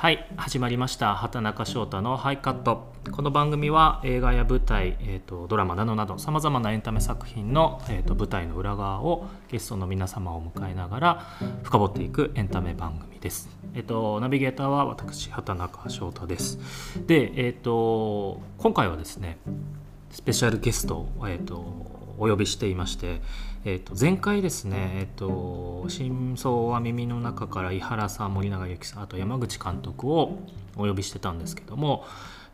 はい始まりました畑中翔太のハイカットこの番組は映画や舞台、えーと、ドラマなどなどさまざまなエンタメ作品の、えーと、舞台の裏側をゲストの皆様を迎えながら深掘っていくエンタメ番組です。えっ、ー、と、ナビゲーターは私畑中翔太です。で、えっ、ー、と今回はですねスペシャルゲストを、えーとお呼びしていまして、えー、と前回ですね、えーと「真相は耳の中から」井原さん森永由紀さんあと山口監督をお呼びしてたんですけども、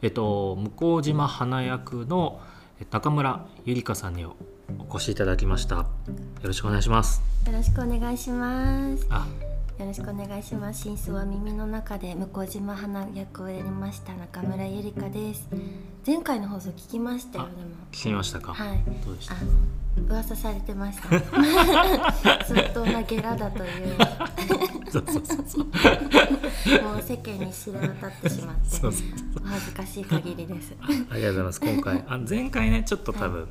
えーと、向島花役の中村ゆりかさんにお越しいただきました。よろしくお願いします。よろしくお願いします。あよろしくお願いします。真相は耳の中で向島花役をやりました中村ゆりかです。前回の放送聞きましたよでも。聞きましたか？はい。どうでした？噂されてました。相当なゲラだという。そうそうそうそう。もう世間に知れ渡ってしまってお恥ずかしい限りです。ありがとうございます。今回あ前回ねちょっと多分、はい。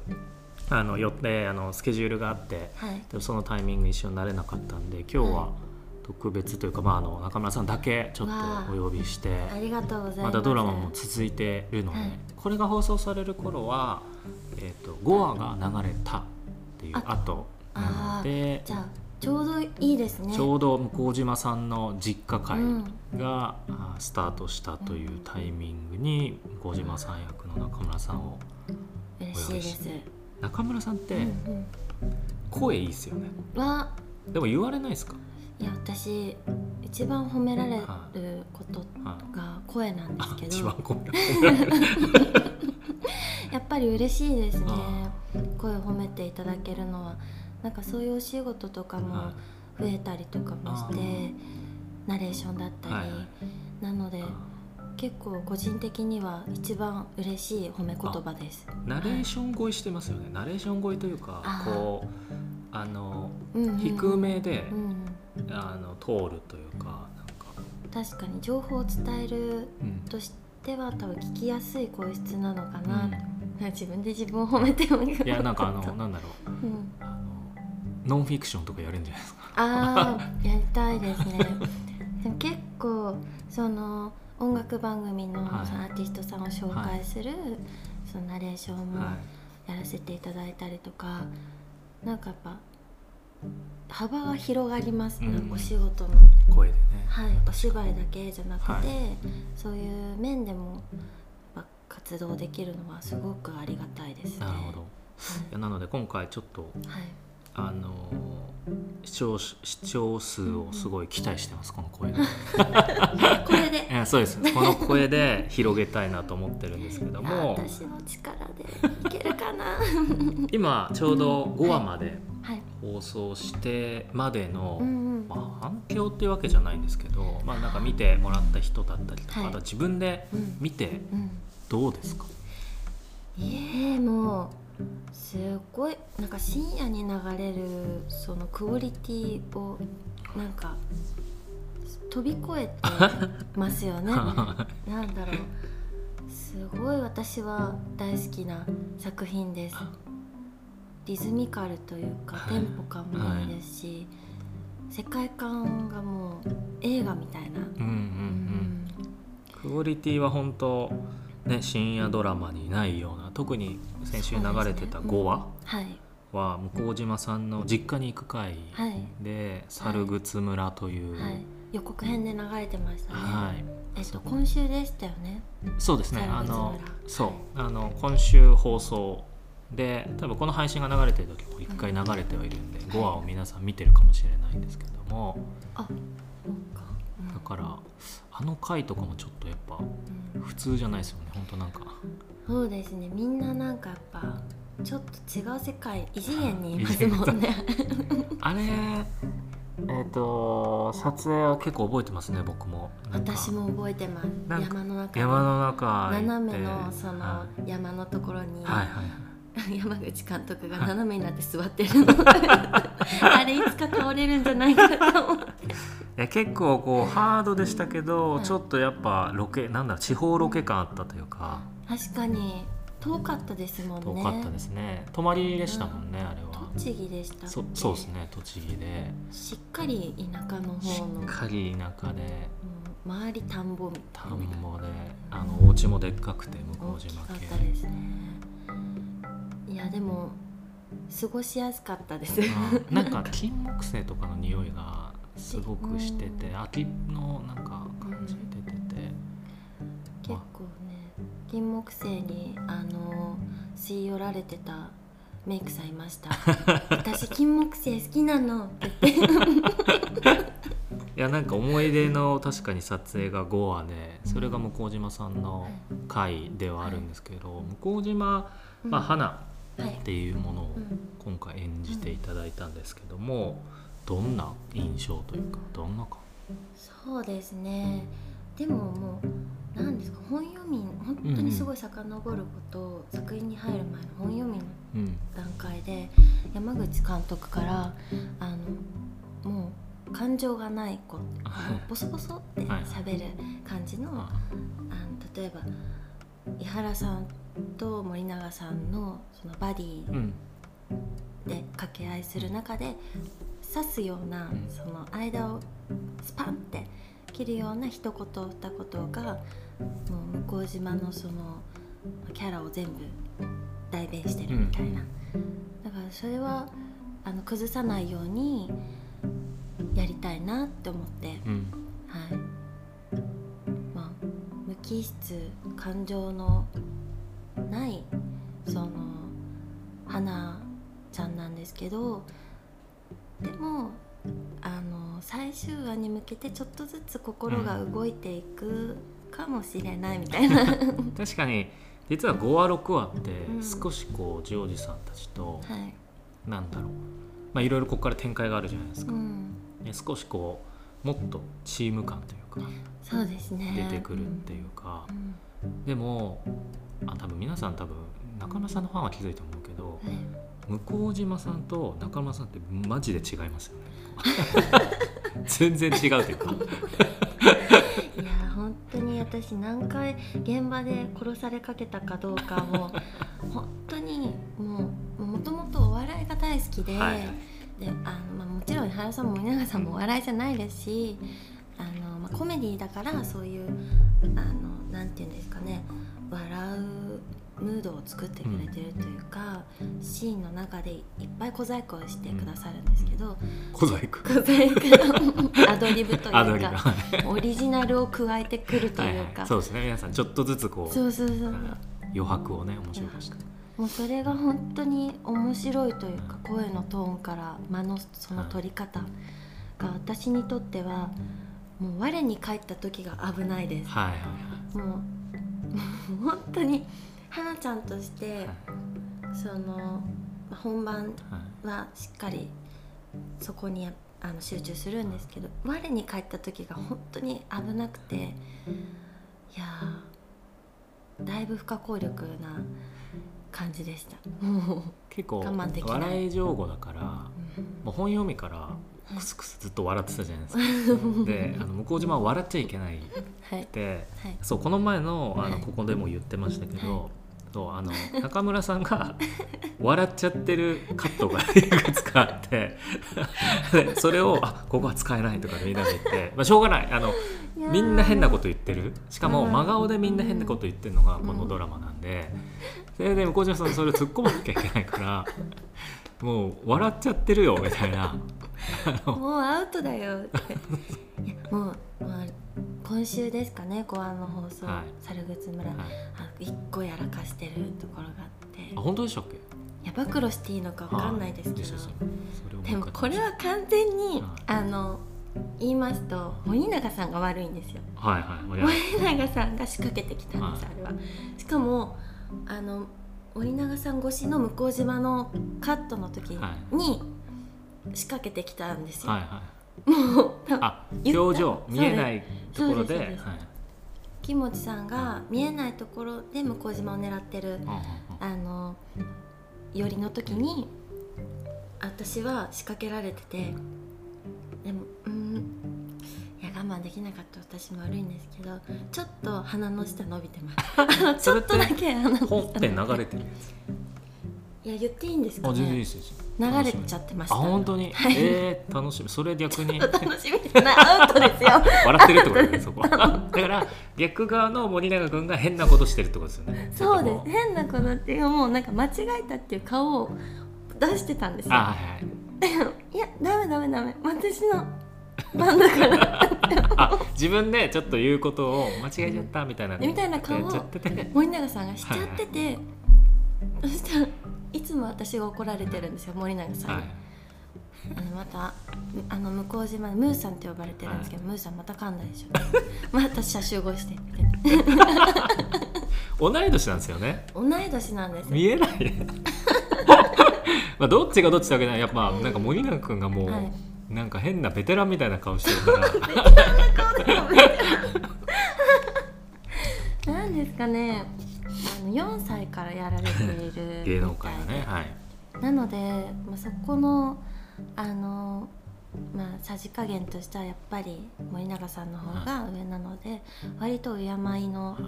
あの予定あのスケジュールがあって、はい、そのタイミング一緒になれなかったんで今日は特別というか、まあ、あの中村さんだけちょっとお呼びしてありがとうございます。またドラマも続いてるので、はい、これが放送される頃は、えーと、5話が流れたっていう後なのでじゃあちょうどいいですね。ちょうど向島さんの実家会が、うん、スタートしたというタイミングに向島さん役の中村さんをお呼びして。嬉しいです中村さんって、声いいですよね。でも言われないですか？いや私一番褒められることが声なんですけど、やっぱり嬉しいですね。声を褒めていただけるのは。なんかそういうお仕事とかも増えたりとかもしてナレーションだったり、なので結構個人的には一番嬉しい褒め言葉です。ナレーション声してますよね、ナレーション声というかこうあの、低めで、うんあの通るというかなんか。確かに情報を伝えるとしては、うん、多分聞きやすい声質なのかな、うん、自分で自分を褒めてもいやなんかあのなんだろう、うん、あのノンフィクションとかやるんじゃないですか。ああやりたいですね。でも結構その音楽番組のそのアーティストさんを紹介する、はい、そのナレーションもやらせていただいたりとか、はい、なんかやっぱ幅が広がります。ね、うん、お仕事の。声でね。はいお芝居だけじゃなくて、はい、そういう面でも活動できるのはすごくありがたいですね。なるほど、はい、なので今回ちょっと、はい、あの視聴視聴数をすごい期待してます、この声で。これで。そうです。この声で広げたいなと思ってるんですけども。私の力でいけるかな。今ちょうど5話まで、放送してまでの、まあ、反響っていうわけじゃないんですけど、まあ、なんか見てもらった人だったりとか、はい、あと自分で見てどうですか、いえもうすごいなんか深夜に流れるそのクオリティをなんか飛び越えてますよね。なんだろう。すごい私は大好きな作品です。リズミカルというか、テンポ感もいいですし、はい、世界観がもう映画みたいな、うんうんうん。うん、クオリティは本当ね深夜ドラマにないような特に先週流れてた5話、は向島さんの実家に行く会で「猿靴村」という、はい、予告編で流れてましたね、はい、えっと今週でしたよね。そうですね。あのそう。あの今週放送で多分この配信が流れてる時も1回流れてはいるんで、うん、5話を皆さん見てるかもしれないんですけども、あだからあの回とかもちょっとやっぱ普通じゃないですよね本当なんか。そうですね。みんななんかやっぱちょっと違う世界異次元にいますもんね。あれえーと、撮影は結構覚えてますね僕も。私も覚えてます。山の中山の中斜めのその山のところに、はいはいはい 山口監督が斜めになって座ってるの。あれいつか倒れるんじゃないかと思って。結構こうハードでしたけど、ちょっとやっぱロケなんだ地方ロケ感あったというか。確かに。遠かったですもんね。遠かったですね。泊まりでしたもんね、うん、あれは。栃木でしたそそうですね栃木で。しっかり田舎の方の。しっかり田舎で、うん、周り田んぼみたいな。田んぼで。あのお家もでっかくて向大き島系かったですねいやでも過ごしやすかったです。うんなんか金木犀とかの匂いがすごくしてて秋のなんか感じ出てて、結構ね金木犀にあの吸い寄られてたメイクさんいました。私金木犀好きなの。って言っていやなんか思い出の確かに撮影が5話でそれが向島さんの回ではあるんですけど、向島、まあ、花はいっていうものをうん。今回演じていただいたんですけどもどんな印象というかどんなかそうですね。でももう何ですか本読み本当にすごい遡ること、作品に入る前の本読みのうん。段階で山口監督からあのもう感情がない子あの ボソボソって喋る感じの,、あ。あの例えば伊原さんと森永さんのそのバディうん。で掛け合いする中で刺すようなうん。その間をスパンって切るような一言二言がもう向島のそのキャラを全部代弁してるみたいな、だからそれはあの崩さないようにやりたいなって思って。うん。はい。まあ無機質感情のないその花ちゃんなんですけどでもあの最終話に向けてちょっとずつ心が動いていくかもしれないみたいな、は い確かに実は5話6話ってうん。少しこうジョージさんたちとい。なんだろう。まあいろいろここから展開があるじゃないですか、うん、ね少しこうもっとチーム感というかそうですね。出てくるっていうか。う、ん。でもあ多分皆さん多分中村さんのファンは気づいたと思うけどはい。向島さんと中村さんってマジで違いますよね。全然違うというか。いや本当に私何回現場で殺されかけたかどうかも 本当にもうもともとお笑いが大好きで,、はい。であの、まあ、もちろん原さんも森永さんもお笑いじゃないですしあの、まあ、コメディだからそういうあのなんていうんですかね笑うムードを作ってくれてるというか、シーンの中でいっぱい小細工をしてくださるんですけど、小細工。小細工アドリブというかはいオリジナルを加えてくるとはいはい。いうか、そうですね。皆さんちょっとずつこうそうそうそう余白をね面白くしてもうそれが本当に面白いというか声のトーンから間のその取り方が私にとってはもう我に返った時が危ないです。はいはいもうもう 本当に花ちゃんとしてはい。そのまあ本番はしっかりそこにあの集中するんですけど我に返った時が本当に危なくていやーだいぶ不可抗力な感じでした。も結構我慢できない。笑い上手だからう、もう本読みからクスクスずっと笑ってたじゃないですか。であの向島は笑っちゃいけないっはい。てはい。そうこの前のあはい。のここでも言ってましたけど、はいそうあの中村さんが笑っちゃってるカットが いくつかあってでそれをあここは使えないとかでみんなで言って、まあ、しょうがない。あのみんな変なこと言ってる。しかもうん真顔でみんな変なこと言ってるのがこのドラマなんで。それで向島さんそれを突っ込まなきゃいけないからもう笑っちゃってるよみたいな。もうアウトだよって。もう、まあ、今週ですかね後半の放送、はい。猿靴村、はい。あ一個やらかしてるところがあって。あ本当でしたっけ？いや暴露していいのかわかんないですけど、はいでもこれは完全に、はい。あの言いますと森永さんが悪いんですよ。はいはい森永さんが仕掛けてきたんです、はい。あれは。しかもあの森永さん越しの向島のカットの時には仕掛けてきたんですよ、はいはい。もうあ表情見えないところで木持さんが見えないところで向島を狙ってるあの寄りの時に私は仕掛けられててでもうん我慢できなかった私も悪いんですけどちょっと鼻の下伸びてます。ちょっとだけ鼻の下本編流れてるやいや言っていいんですかね。全然いいですよ。流れちゃってました。あ本当に、えー、楽しみ。それ逆に。楽しみ。じゃないアウトですよ。笑ってるってことだねそこ。だから逆側の森永君が変なことしてるってことですよね。そうです。変なことっていうも。うなんか間違えたっていう顔を出してたんですよあはいはいいやダメダメダメ私の番だから あ自分でちょっと言うことを間違えちゃったみたいなみたいな顔を森永さんがしちゃってて、そしたらいつも私が怒られてるんですよ森永さんに、はい。あのまたあの向島でムーさんって呼ばれてるんですけど、ムーさんまた噛んだでしょ。また車集合して。同い年なんですよね。同い年なんですよ。見えない。まあどっちがどっちだけない。やっぱなんか森永君がもう、はいなんか変なベテランみたいな顔してるから。なんですかね。あの4歳からやられている芸能界ねはい。なので、まあ、そこのあのまあさじ加減としてはやっぱり森永さんの方が上なので割と敬いの あの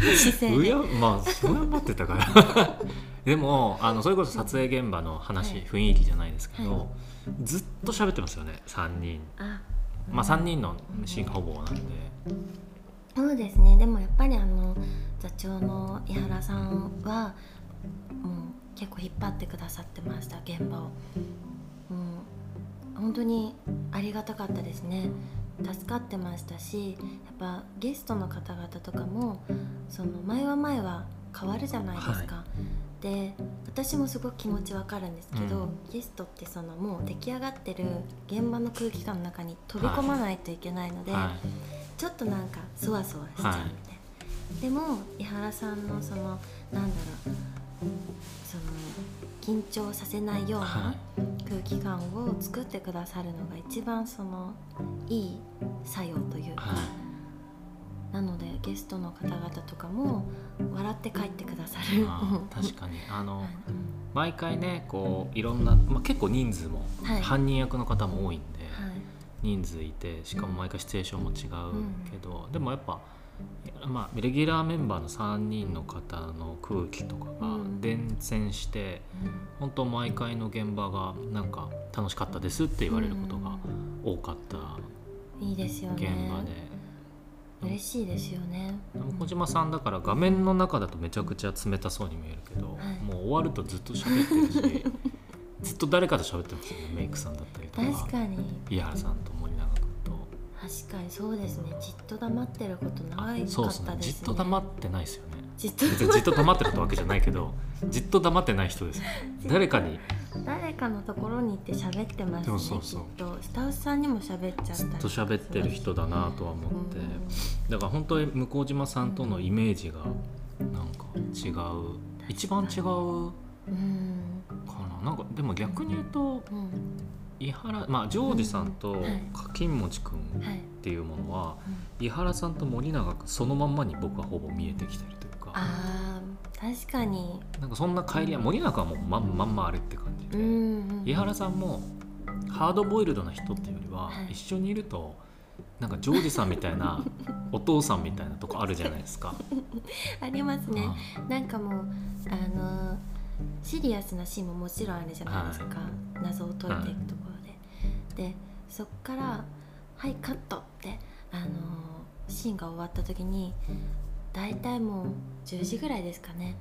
姿勢で。まあそうやまってたから。でもあのそれこそ撮影現場の話、はい。雰囲気じゃないですけど、はいずっと喋ってますよね3人。あ。まあ3人のシーンがほぼなんで。そうですね。でもやっぱりあの座長の井原さんはもう結構引っ張ってくださってました現場を。もう本当にありがたかったですね。助かってましたしやっぱゲストの方々とかもその前は前は変わるじゃないですか、で私もすごく気持ちわかるんですけど、うん。ゲストってそのもう出来上がってる現場の空気感の中に飛び込まないといけないので、はい。ちょっとなんかそわそわしちゃうみたいな、でも井原さんのそのなんだろうその緊張させないようはない。空気感を作ってくださるのが一番そのいい作用というか、はいなのでゲストの方々とかも笑って帰ってくださる。確かに。あの はい。毎回ねこういろんな、まあ、結構人数も、はい。犯人役の方も多いんで、はい。人数いてしかも毎回シチュエーションも違うけど、でもやっぱ、まあ、レギュラーメンバーの3人の方の空気とかがうん。伝染して、本当毎回の現場がなんか楽しかったですって言われることが多かったいいですよ現ね場で。嬉しいですよね。小島さんだから画面の中だとめちゃくちゃ冷たそうに見えるけど、はい。もう終わるとずっと喋ってるし ずっと誰かと喋ってますよねメイクさんだったりとか。確かに。井原さんと森永君と。確かにそうですね。じっと黙ってること長かったですね。そうですね。じっと黙ってないですよねじっと。じっと黙ってるってわけじゃないけどじっと黙ってない人です。誰かに。誰かのところに行って喋ってますねそうそうそう。きっと。スタッフさんにも喋っちゃったりずっと喋ってる人だなとは思って。うん。だから本当に向島さんとのイメージがなんか違う。一番違ううんかな。なんかでも逆に言うとうん。伊原まあジョージさんとうん。はい。柿餅くんっはいていうものは伊原さんと森永君そのまんまに僕はほぼ見えてきてるあー確かに。なんかそんな帰りは森永はもうまんまんまあれって感じで、うんうん伊原さんもハードボイルドな人っていうよりは、はい。一緒にいるとなんかジョージさんみたいな お父さんみたいなとこあるじゃないですか。ありますね。あなんかもうあのシリアスなシーンももちろんあるじゃないですか、謎を解いていくところで、でそっから「はいカット」ってあのシーンが終わった時に大体もう10時ぐらいですかね。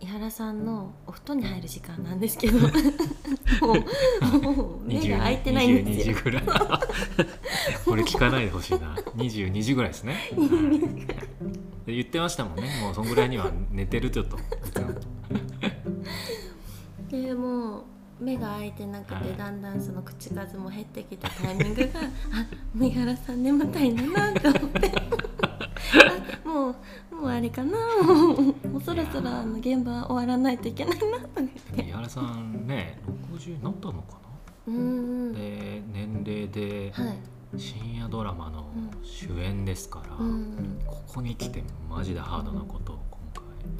伊原さんのお布団に入る時間なんですけど。もうもう目が開いてないんですよ。22時ぐらい。これ聞かないでほしいな。22時ぐらいですね、はい。で言ってましたもんね。もうそんぐらいには寝てるちょっと。でもう目が開いてなくて、はい。だんだんその口数も減ってきたタイミングがあ三原さん眠たいんだなと思って。あ もうもうあれかな。もうもうそろそろあの現場終わらないといけないなと思って。伊原さんね60になったのかうーん。なで年齢ではい。深夜ドラマの主演ですから、うんここに来てマジでハードなことを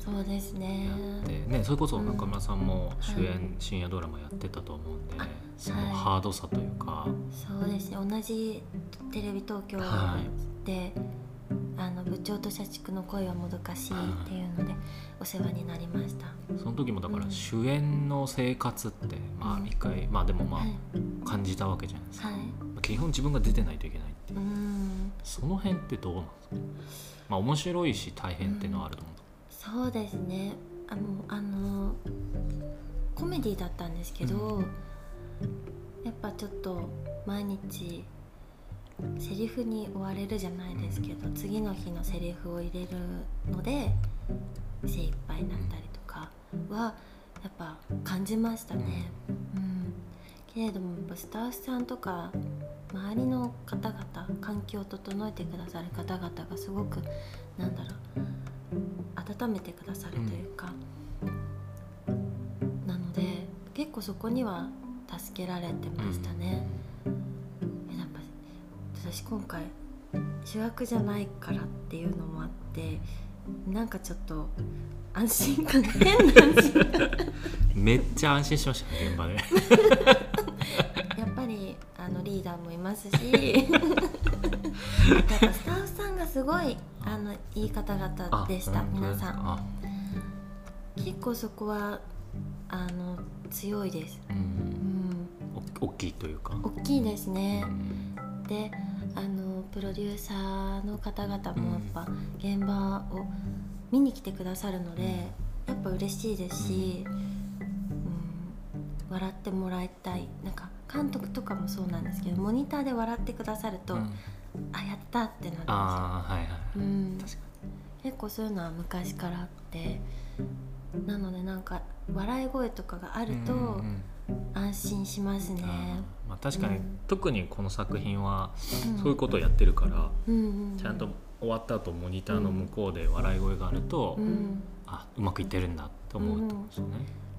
今そうですね。回やって、ね、それこそ中村さんも主演、はい深夜ドラマやってたと思うんであそのはいハードさというか、そうですね。同じテレビ東京はであの部長と社畜の恋はもどかしいっていうのでお世話になりました。その時もだからうん主演の生活ってまあ一回まあでもまはい。あ感じたわけじゃないですか、はい基本自分が出てないといけないっていう。う、んその辺ってどうなんですか？まあ面白いし大変っていうのはあると思う、そうですね。あのあのコメディだったんですけど、やっぱちょっと毎日セリフに追われるじゃないですけど次の日のセリフを入れるので精一杯になったりとかはやっぱ感じましたね。うん、けれどもやっぱスタッフさんとか周りの方々環境を整えてくださる方々がすごくなんだろう温めてくださるというか、なので結構そこには助けられてましたね。えやっぱ私今回主役じゃないからっていうのもあってなんかちょっと安心感変な。安心感 めっちゃ安心しましたね現場で。やっぱりあのリーダーもいますしやっぱスタッフさんがすごいあのいい方々でした皆さん。結構そこはあの強いです。ううんん。お大きいというか、大きいですね。うん。であのプロデューサーの方々もやっぱ現場を見に来てくださるのでやっぱ嬉しいですし、うん、笑ってもらいたい。なんか監督とかもそうなんですけどモニターで笑ってくださると、うん。あやったってなるんですよ、はいはい、うん、結構そういうのは昔からあってなのでなんか笑い声とかがあるとうんうん安心しますね。あ。ー。まあ、確かに、うん。特にこの作品はうん。そういうことをやってるから、うんうんうん。ちゃんと終わった後モニターの向こうで笑い声があると、うん。あうまくいってるんだって思うってことですよね、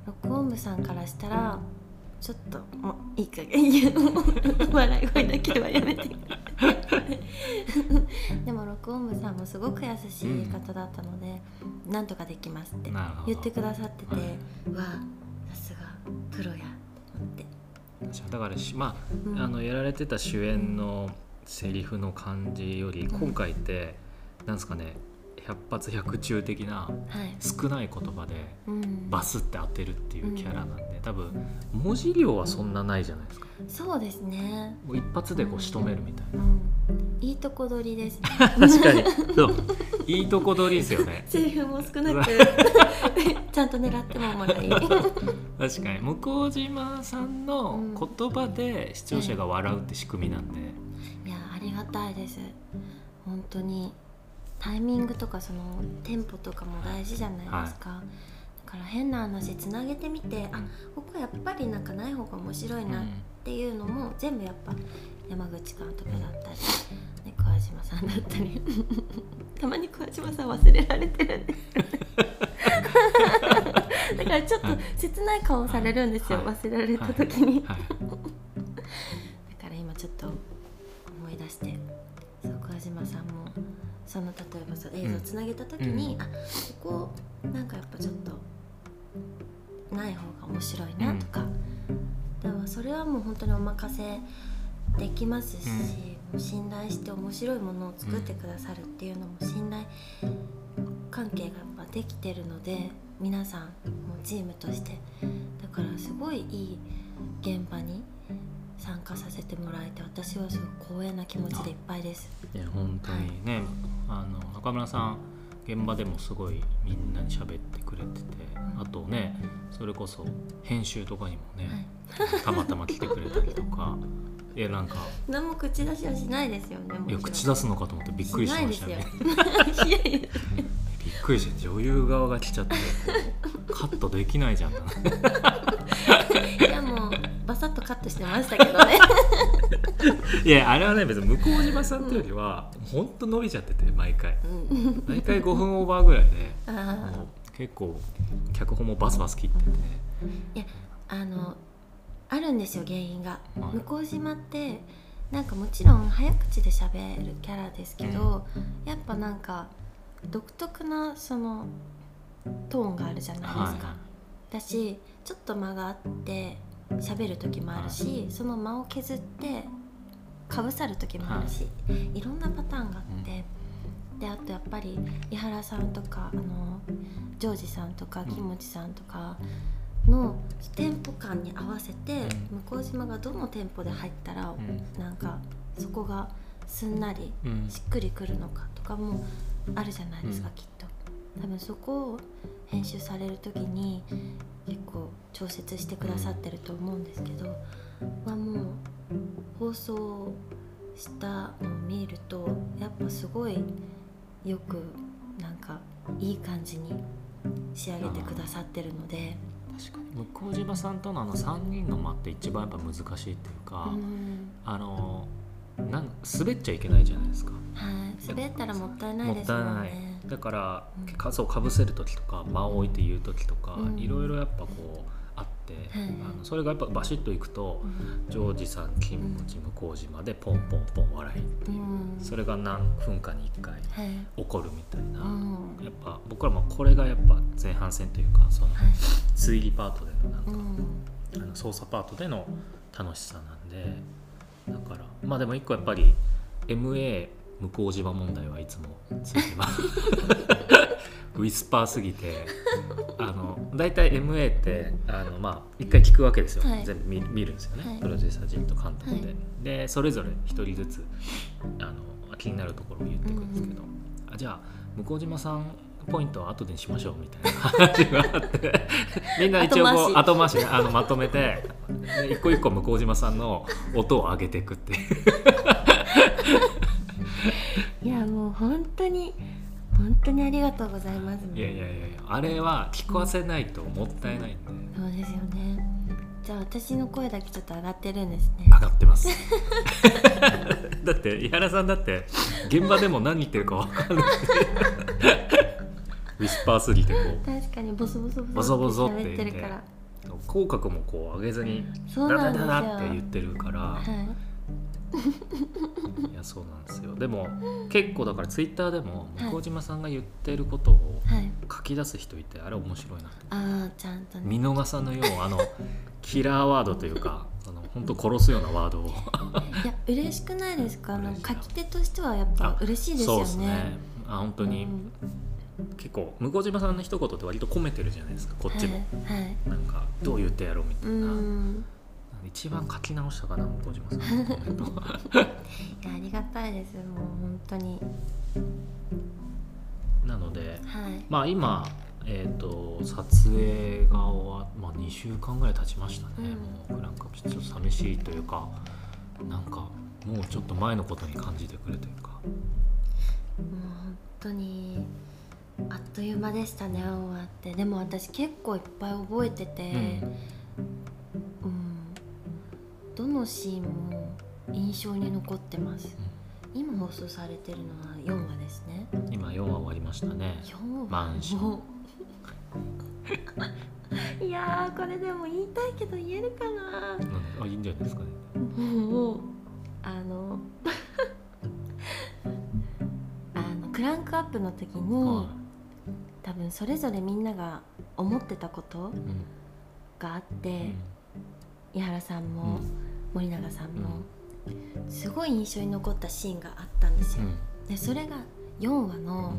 録音部さんからしたらちょっともういい加減。笑い声だけはやめて。でも録音部さんもすごく優しい方だったので、なんとかできますって言ってくださってて、はわあさすがプロやと思って、だからしまあ,、うん。あのやられてた主演のセリフの感じより今回って、なんですかね百発百中的なはい、少ない言葉でうん、バスって当てるっていうキャラなんで、多分文字量はそんなないじゃないですか。そうですね、一発でこう仕留めるみたいな、うん、いいとこ取りです。ね確かに。そういいとこ取りですよね。セリフも少なく。ちゃんと狙ってももらい確かに。向島さんの言葉で視聴者が笑うって仕組みなんで、いやありがたいです。本当に。タイミングとかそのテンポとかも大事じゃないですか、だから変な話つなげてみて、あここやっぱりなんかない方が面白いなっていうのも全部やっぱ山口監督だったり、ね、桑島さんだったり。たまに桑島さん忘れられてるんですだからちょっと切ない顔されるんですよ、はい。忘れられた時に、はい。だから今ちょっと思い出してそう桑島さんもその例えばそう映像つなげた時に、うん。あここなんかやっぱちょっとない方が面白いなとか、でもそれはもう本当にお任せできますし、うん。信頼して面白いものを作ってくださるっていうのも信頼関係がやっぱできてるので皆さんもチームとして。だからすごいいい現場に参加させてもらえて私はすごい光栄な気持ちでいっぱいです。いや本当にね、あの中村さん現場でもすごいみんなに喋ってくれてて、あとねそれこそ編集とかにもね、たまたま来てくれたりとか いやなんか。何も口出しはしないですよね。もちろん。いや口出すのかと思ってびっくりしましたね。びっくりして女優側が来ちゃってカットできないじゃん。いやもうバサッとカットしてましたけどね。いやあれはね別に向島さんというよりは本当伸びちゃってて毎回。うん、毎回5分オーバーぐらいであもう結構脚本もバスバス切ってて、ーいやあのあるんですよ原因が。はい。向島ってなんかもちろん早口で喋るキャラですけど、やっぱなんか独特なそのトーンがあるじゃないですか。はい。だしちょっと間があって喋る時もあるし、その間を削ってかぶさる時もあるし、い、ろんなパターンがあって、であとやっぱり井原さんとかあのジョージさんとか木持さんとかの店舗間に合わせてう向島がどの店舗で入ったらうん。なんかそこがすんなりうん。しっくりくるのかとかもあるじゃないですか、うん。きっと。多分そこを編集される時に結構調節してくださってると思うんですけど、はもう放送したのを見るとやっぱすごいよくなんかいい感じに仕上げてくださってるので、確かに。向島さんとのあの3人の間って一番やっぱ難しいっていうか、うん。あのなん滑っちゃいけないじゃないですか。はい、滑ったらもったいないもですったいない。だから、うそうかぶせる時とか間を置いて言う時とか、うん。いろいろやっぱこうあって、はいあのそれがやっぱバシッといくと、うん。ジョージさん金持向島でポンポンポン笑いっていう、うん。それが何分かに1回はい起こるみたいな、うん。やっぱ僕らもこれがやっぱ前半戦というかそのはい。推理パートでのなんか、うん。あの操作パートでの楽しさなんでだからまあでも一個やっぱり MA 向島問題はいつもついてます。ウィスパーすぎて大体 MA ってあのまあ一回聞くわけですよ、はい。全部見見るんですよね、はい。プロデューサー陣と監督で、はい。でそれぞれ一人ずつあの気になるところを言っていくんですけど、あじゃあ向島さんポイントは後でにしましょうみたいな話があって。みんな一応こう後回しねあのまとめてで一個一個向島さんの音を上げていくっていう。いやもう本当に本当にありがとうございます。いやいやいやいやあれは聞かせないともったいないんでそうですよね。じゃあ私の声だけちょっと上がってるんですね。上がってます。だって井原さんだって現場でも何言ってるか分かんない。ウィスパーすぎてこう。確かにボソボソボソボソって喋ってるから。口角もこう上げずにそうなんダダダダって言ってるから、はいいやそうなんですよ。でも結構だからツイッターでもはい。向島さんが言ってることをはい。書き出す人いてあれ面白いな。ってああちゃんとね。見逃さぬようあの キラーワードというかあの本当殺すようなワードを。いや嬉しくないですか？あの書き手としてはやっぱ嬉しいですよね。そうですね。あ本当に、うん。結構向島さんの一言って割と込めてるじゃないですかこっちも、はい、はい、なんかどう言ってやろうみたういな、ん一番書き直したかな向島さん。いやありがたいです。もう本当に。なのではい。まあ今えー、と撮影が終わ、まあ、2週間ぐらい経ちましたね、うん。もうクランクアップしてちょっと寂しいというかなんかもうちょっと前のことに感じてくれというか。もう本当にあっという間でしたね終わって。でも私結構いっぱい覚えてて、うん。どのシーンも印象に残ってます。今放送されてるのは4話ですね。今4話終わりましたね。4話 いやーこれでも言いたいけど言えるかな。うんあいいんじゃないですかね。もうあの あのクランクアップの時に、は多分それぞれみんなが思ってたこというんがあって、うん。井原さんうも、ん森永さんも、すごい印象に残ったシーンがあったんですよ。でそれが4話の、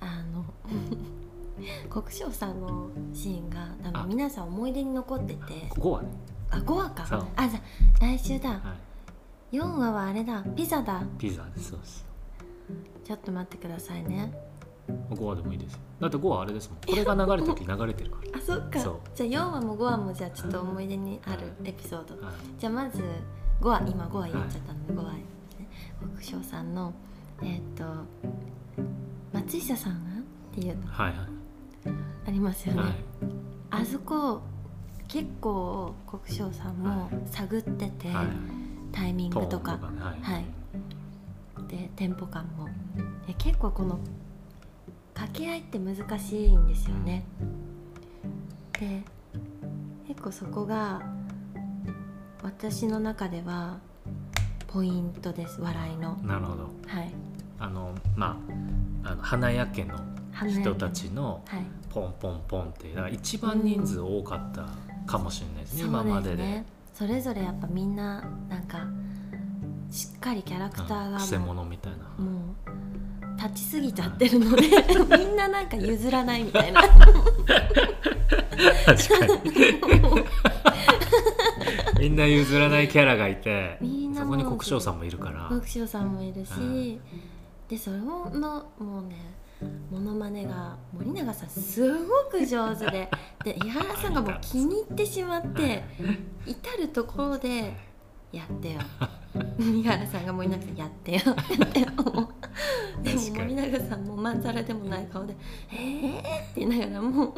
あの 国生さんのシーンが多あ。分皆さん思い出に残ってて。ここはね、あ5話か。あじゃあ来週だ。はい、4話はあれだ。ピザだ。ピザですそうです。ちょっと待ってくださいね5話でもいいです。よだって5話あれですもん。これが流れた時流れてるか あそっか。そう。じゃあ4話も5話もじゃあちょっと思い出にあるエピソード。ら、はいじゃあまず5話今5話言っちゃったので5話ですね国生さんのえっ、と松下さんがっていうの。はいありますよね、はいはいあそこ結構国生さんも探ってて、はい。タイミングとか。ねはい。はい。でテンポ感も。で結構この掛け合いって難しいんですよね、で結構そこが私の中ではポイントです笑いの。なるほど。はい。あのまああの花屋家の人たちのはい。ポンポンポンってだから一番人数多かったかもしれないですね、今までで。ね。それぞれやっぱみんななんかしっかりキャラクターがうん、みたいな、うもう立ちすぎちゃってるので みんななんか譲らないみたいな。確かに。みんな譲らないキャラがいてみんなそこに国生さんもいるから。国生さんもいるし、うん。でそれものもうねモノマネが森永さんすごく上手でで井原さんがもう気に入ってしまって至る所で「やってよ」井原さんが森永さん「やってよ」って思うでも森永さんもまんざらでもない顔で「えー?」って言いながらもう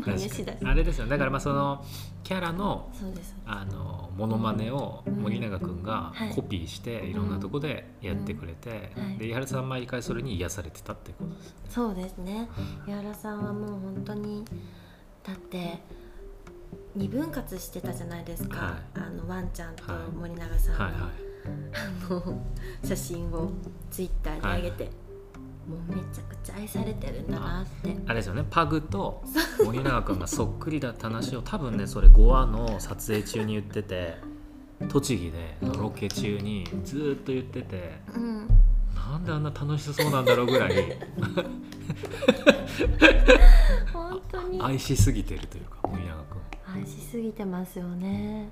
真似しだしあれですよ。だからまあそのキャラのそうですあのモノマネを森永君がはい。コピーしていろんなとこでやってくれて、で井原さん毎回それに癒されてたっていうことですよね。そうですね。井原さんはもう本当にだって二分割してたじゃないですか、はい。あのワンちゃんとはい。森永さんの,、はいはい。あの写真をツイッターに上げて、もうめちゃくちゃ愛されてるんだなって。あれですよね。パグと森永君がそっくりだって話を多分ねそれ5話の撮影中に言ってて栃木でのロケ中にずーっと言っててうん。なんであんな楽しそうなんだろうぐらい。本当に。愛しすぎてるというか森永君愛しすぎてますよね。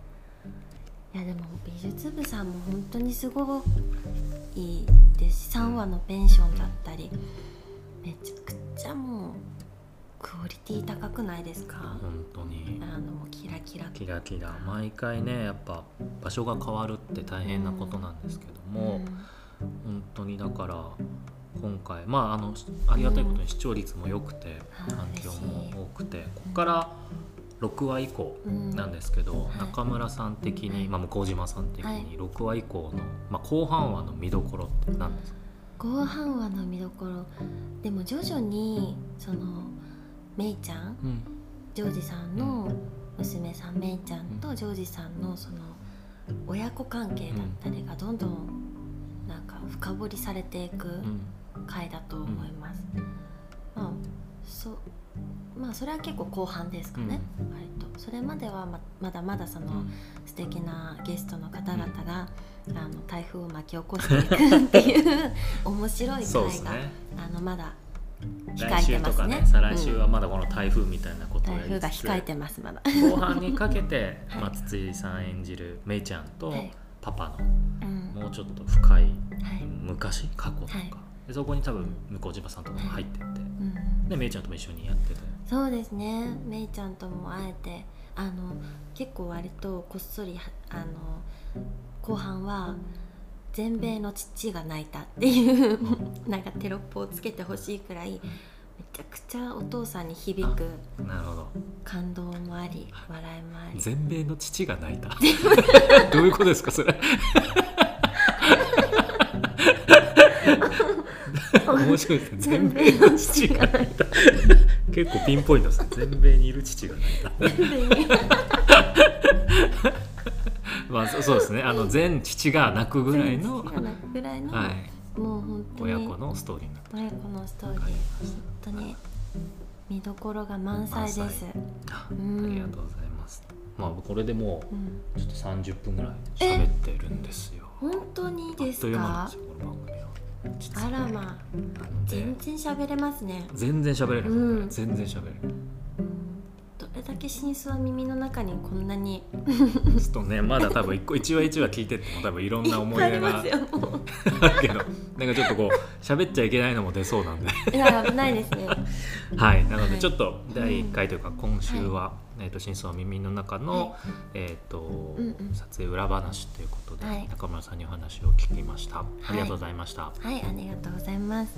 いやでも美術部さんも本当にすごいです。し3話のペンションだったりめちゃくちゃもうクオリティ高くないですか？本当に。あのもうキラキラ。キラキラ。毎回ねやっぱ場所が変わるって大変なことなんですけども、本当にだから今回まああのありがたいことに視聴率も良くて、うん。反響も多くてここから6話以降うん。なんですけど、はい。中村さん的に、はい。まあ、向島さん的はい。に6話以降の、まあ、後半話の見どころって何ですか、後半話の見どころ。でも徐々にそのメイちゃんうん。ジョージさんの娘さんメイちゃんとジョージさんのその親子関係だったりがどんどんなんか深掘りされていくうん。回だと思います。まあそうまあそれは結構後半ですかね、割と。それまではままだまだそのうん。素敵なゲストの方々が、あの台風を巻き起こしていくっていう 面白い回が、すね。あのまだ控来えて週とかますね。ね再来週はうん。まだこの台風みたいなことを台風がやりつつ控えてますまだ。後半にかけて はい。松津井さん演じるめいちゃんとはい。パパのうん。もうちょっと深いはい。昔過去とか、はい。でそこに多分向島さんとかも入ってって、うん。でめいちゃんとも一緒にやっててそうですね。めいちゃんとも会えてあの結構割とこっそりはあの後半は全米の父が泣いたっていうなんかテロップをつけてほしいくらいめちゃくちゃお父さんに響くなるほど。感動もあり笑いもあり。全米の父が泣いた。どういうことですかそれ面白いですね。全米の父が泣いた。結構ピンポイントですね。全米にいる父が泣いた。全米にまあそそうですね。あの全父が泣くぐらいの、はい、もう本当に親子のストーリーになって親子のストーリー。本当に見どころが満載です。ありがとうございます。まあこれでもうちょっと30分ぐらい喋ってるんですよ。本当にですあっという間なんかですよこの番組は実はあらまあなので全然喋れますね、全然喋れる、うん。全然喋れどれだけ真相は耳の中にこんなに ちょっとねまだ多分一個 一話一話聞いてっても多分いろんな思い出がいっぱいありますよ。るけどなんかちょっとこう喋っちゃいけないのも出そうなんで。ういや危ないですね。はいなのはい。でちょっと第1回というか今週は、えー、と真相は耳の中の、えーと、撮影裏話ということで、はい、中村さんにお話を聞きました、はい、ありがとうございました。はい、ありがとうございます。